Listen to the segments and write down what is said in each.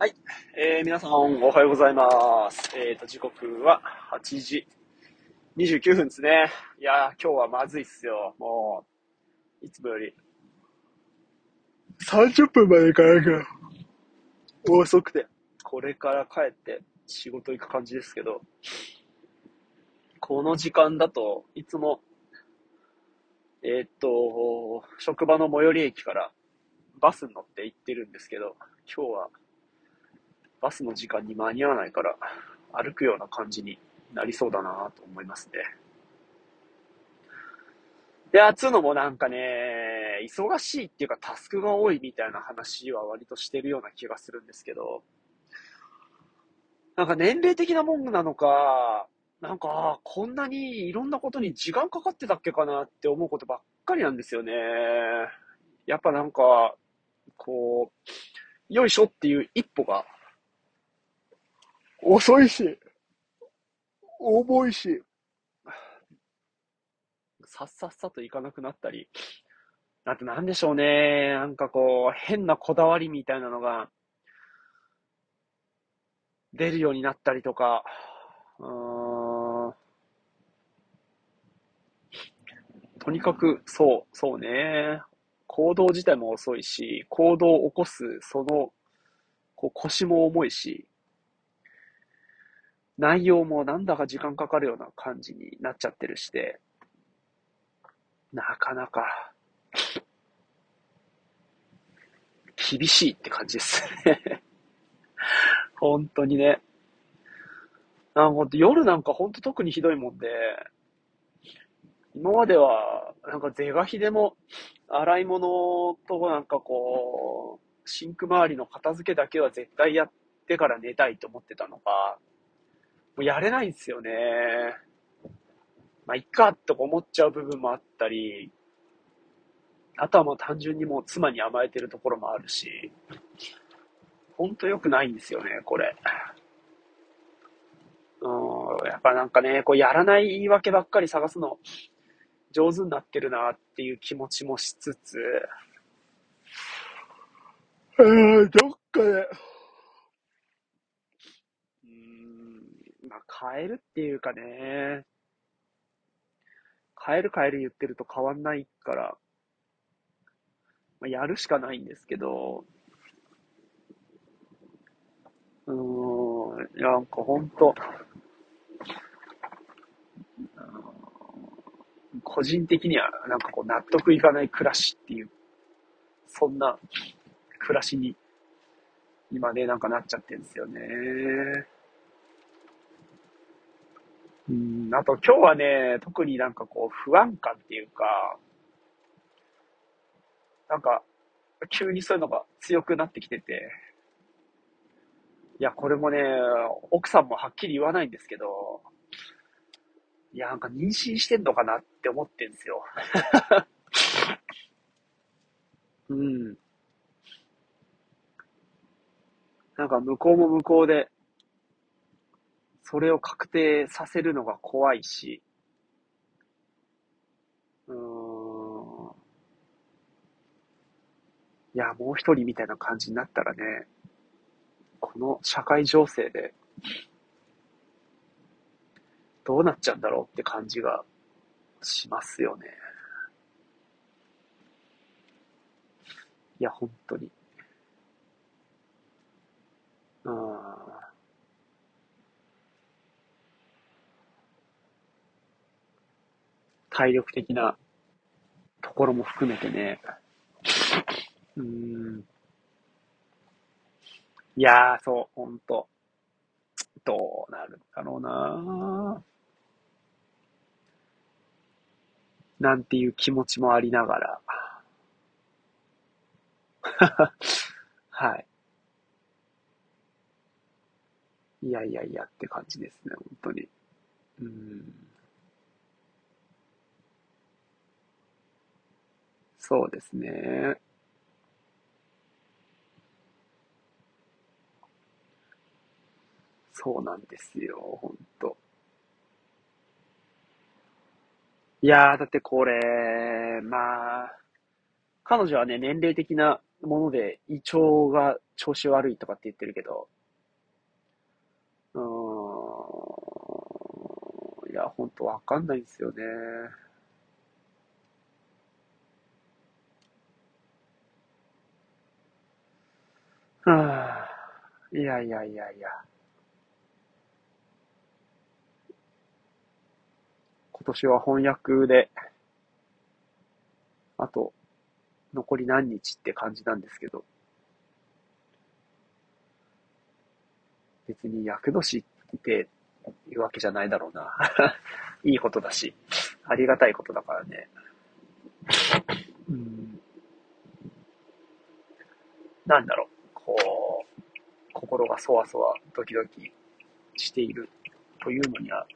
はい。えー、皆さん、おはようございます。えーと、時刻は8時29分ですね。いやー、今日はまずいっすよ。もう、いつもより、30分まで行かなきゃ、遅くて、これから帰って仕事行く感じですけど、この時間だといつも、えーっと、職場の最寄り駅からバスに乗って行ってるんですけど、今日はバスの時間に間に合わないから、歩くような感じになりそうだなと思いますね。で、あつうのもなんかね、忙しいっていうかタスクが多いみたいな話は割としてるような気がするんですけど、なんか年齢的なもんなのか、なんか、こんなにいろんなことに時間かかってたっけかなって思うことばっかりなんですよね。やっぱなんか、こう、よいしょっていう一歩が遅いし、重いし、さっさっさといかなくなったり、あとなんでしょうね、なんかこう、変なこだわりみたいなのが、出るようになったりとか、うーん、とにかく、そう、そうね、行動自体も遅いし、行動を起こす、その、こう腰も重いし、内容もなんだか時間かかるような感じになっちゃってるして、なかなか、厳しいって感じですね。本当にね。なんか夜なんかほんと特にひどいもんで、今までは、なんか是が非でも、洗い物となんかこう、シンク周りの片付けだけは絶対やってから寝たいと思ってたのが、もうやれないんですよね。まあ、いっかとか思っちゃう部分もあったり、あとはもう単純にもう妻に甘えてるところもあるし、ほんと良くないんですよね、これ。うん、やっぱなんかね、こうやらない言い訳ばっかり探すの上手になってるなっていう気持ちもしつつ、えー、どっかで、うーん、まあ変えるっていうかね、変える変える言ってると変わんないから、まあ、やるしかないんですけど、うーん、なんかほんと、個人的にはなんかこう納得いかない暮らしっていう、そんな暮らしに今ね、なんかなっちゃってるんですよね。うん、あと今日はね、特になんかこう不安感っていうか、なんか急にそういうのが強くなってきてて、いや、これもね、奥さんもはっきり言わないんですけど、いや、なんか妊娠してんのかなって思ってんですよ。うん。なんか向こうも向こうで、それを確定させるのが怖いし、うーん。いや、もう一人みたいな感じになったらね、この社会情勢で、どうなっちゃうんだろうって感じがしますよね。いや、本当に。うん。体力的なところも含めてね。うん。いやー、そう、ほんと。どうなるんだろうななんていう気持ちもありながら。はい。いやいやいやって感じですね、本当に。うん。そうですね。そうなんですよ、ほんと。いやー、だってこれ、まあ、彼女はね、年齢的なもので胃腸が調子悪いとかって言ってるけど、うーん、いや、ほんとわかんないんですよね。はあ、いやいやいやいや。今年は翻訳で、あと、残り何日って感じなんですけど、別に厄年っていうわけじゃないだろうな。いいことだし、ありがたいことだからね。うん、なんだろう、こう、心がそわそわ、ドキドキしているというのには、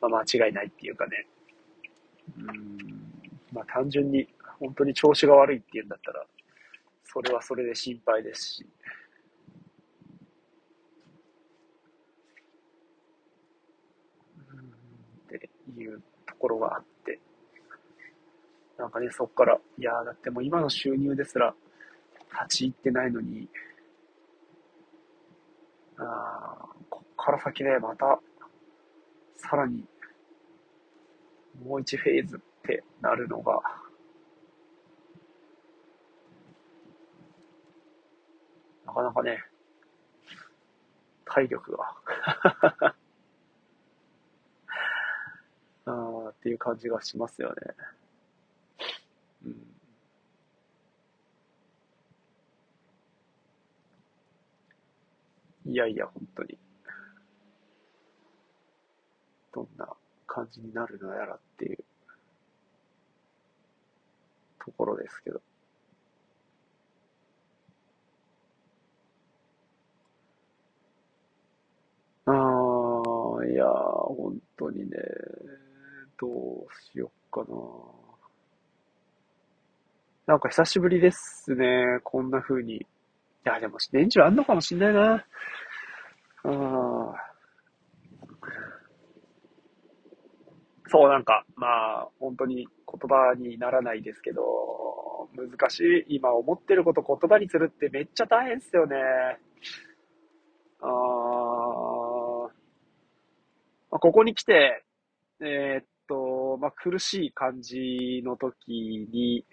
まあ、間違いないっていうかね。うん、まあ単純に本当に調子が悪いっていうんだったら、それはそれで心配ですし。っていうところがあって。なんかね、そっから、いやだってもう今の収入ですら、立ち入ってないのに、あこっから先ね、また、さらに、もう一フェーズってなるのが、なかなかね、体力が あーっていう感じがしますよね。うん。いやいや、本当に。どんな感じになるのやらっていうところですけど。ああ、いや、本当にね、どうしよっかな。なんか久しぶりですね、こんな風に。いや、でも年中あんのかもしんないな。あそう、なんか、まあ、本当に言葉にならないですけど、難しい。今思ってること言葉にするってめっちゃ大変っすよね。あまあ、ここに来て、えー、っと、まあ、苦しい感じの時に、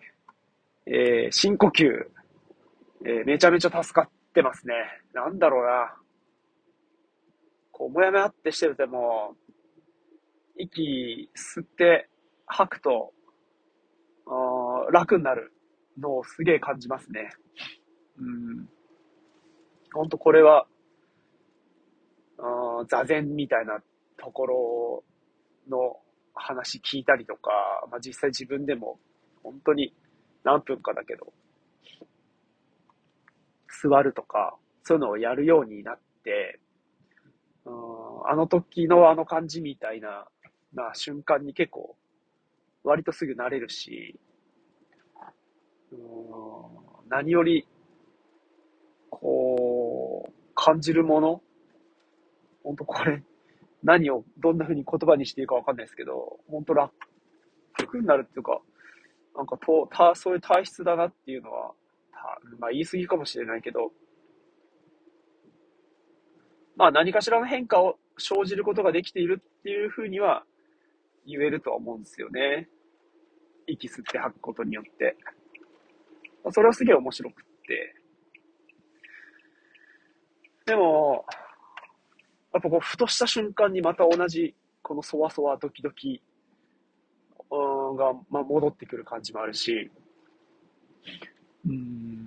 えー、深呼吸、えー、めちゃめちゃ助かってますね。なんだろうな。こう、もやもやってしてるでも、息吸って吐くと、あ楽になるのをすげえ感じますね。うん。ほんとこれは、あ座禅みたいなところの話聞いたりとか、まあ、実際自分でも本当に何分かだけど、座るとか、そういうのをやるようになって、うん、あの時のあの感じみたいな、な瞬間に結構、割とすぐ慣れるし、うん、何より、こう、感じるもの本当これ、何をどんな風に言葉にしていいかわかんないですけど、本当楽になるっていうか、なんかと、た、そういう体質だなっていうのは、たまあ言い過ぎかもしれないけど、まあ何かしらの変化を生じることができているっていうふうには言えると思うんですよね。息吸って吐くことによって。それはすげえ面白くって。でも、やっぱこう、ふとした瞬間にまた同じ、このそわそわドキドキ、が、まあ、戻ってくる感じもあるし、うん。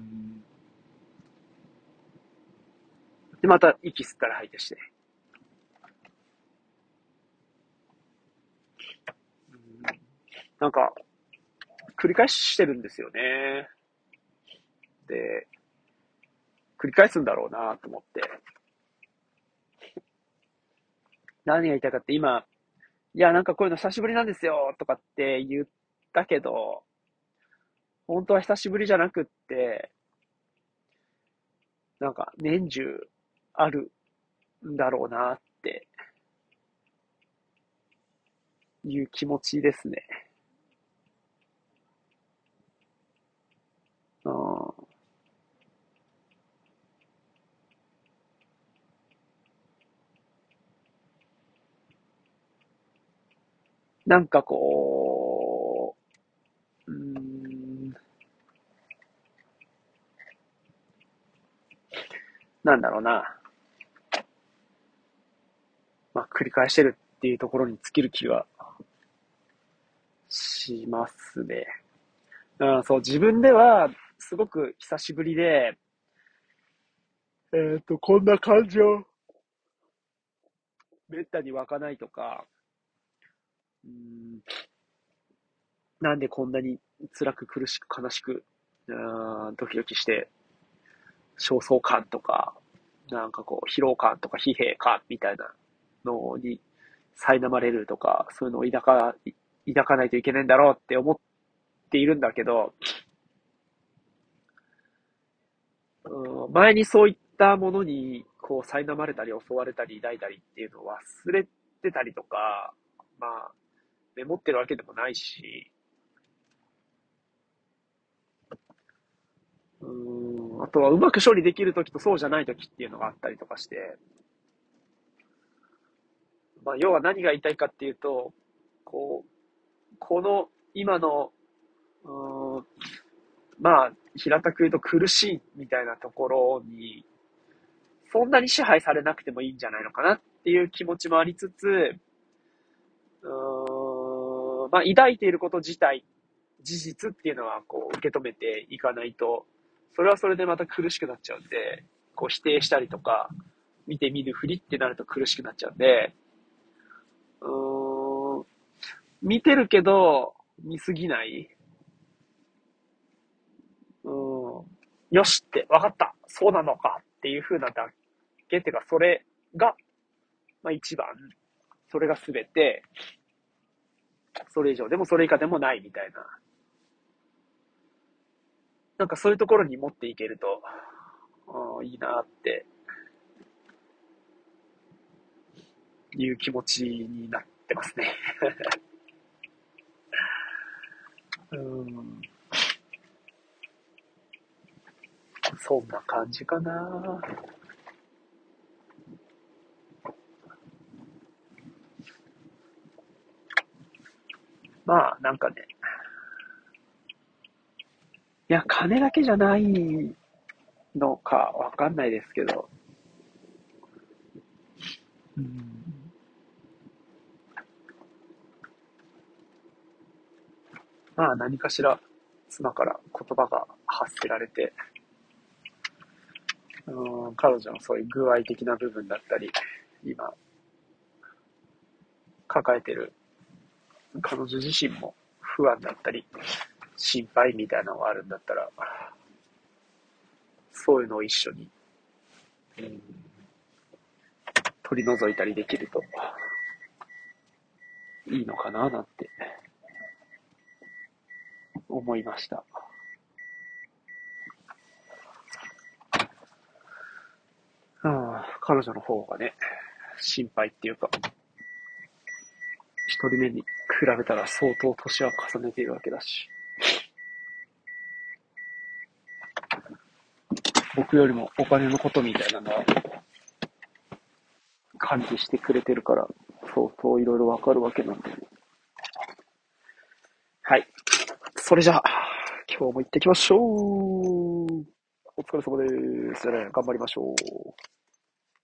で、また息吸ったら吐いてして。なんか、繰り返してるんですよね。で、繰り返すんだろうなと思って。何が言いたいかって今、いや、なんかこういうの久しぶりなんですよとかって言ったけど、本当は久しぶりじゃなくって、なんか年中あるんだろうなっていう気持ちですね。うん。なんかこう、うん、なんだろうな。繰り返してるっていうところに尽きる気がしますね。うん、そう、自分では、すごく久しぶりで、えっ、ー、と、こんな感情、めったに湧かないとか、うん、なんでこんなに辛く苦しく悲しく、うんドキドキして、焦燥感とか、なんかこう、疲労感とか疲弊感みたいなのに苛まれるとか、そういうのを抱か、抱かないといけないんだろうって思っているんだけど、うん、前にそういったものに、こう、苛まれたり襲われたり抱いたりっていうのを忘れてたりとか、まあ、メモってるわけでもないし、うん、あとはうまく処理できるときとそうじゃないときっていうのがあったりとかして、まあ、要は何が言いたいかっていうと、こう、この今の、うん、まあ、平たく言うと苦しいみたいなところに、そんなに支配されなくてもいいんじゃないのかなっていう気持ちもありつつ、うん、まあ、抱いていること自体、事実っていうのはこう受け止めていかないと、それはそれでまた苦しくなっちゃうんで、こう否定したりとか、見て見ぬふりってなると苦しくなっちゃうんで、うん、見てるけど、見すぎない。うん、よしって、わかった、そうなのか。っていう風なだけ。てか、それが、まあ一番、それがすべて、それ以上。でもそれ以下でもない。みたいな。なんかそういうところに持っていけると、いいなって。いう気持ちになってますね。うんそんな感じかな。まあ、なんかね。いや、金だけじゃないのかわかんないですけど。うん。まあ、何かしら妻から言葉が発せられて、うん、彼女のそういう具合的な部分だったり、今、抱えてる彼女自身も不安だったり、心配みたいなのがあるんだったら、そういうのを一緒に、うん、取り除いたりできると、いいのかななんて、思いました。うん、彼女の方がね、心配っていうか、一人目に比べたら相当年は重ねているわけだし。僕よりもお金のことみたいなのは感知してくれてるから、相当いろいろわかるわけなんで、はい。それじゃあ、今日も行ってきましょう。お疲れ様です。頑張りましょう。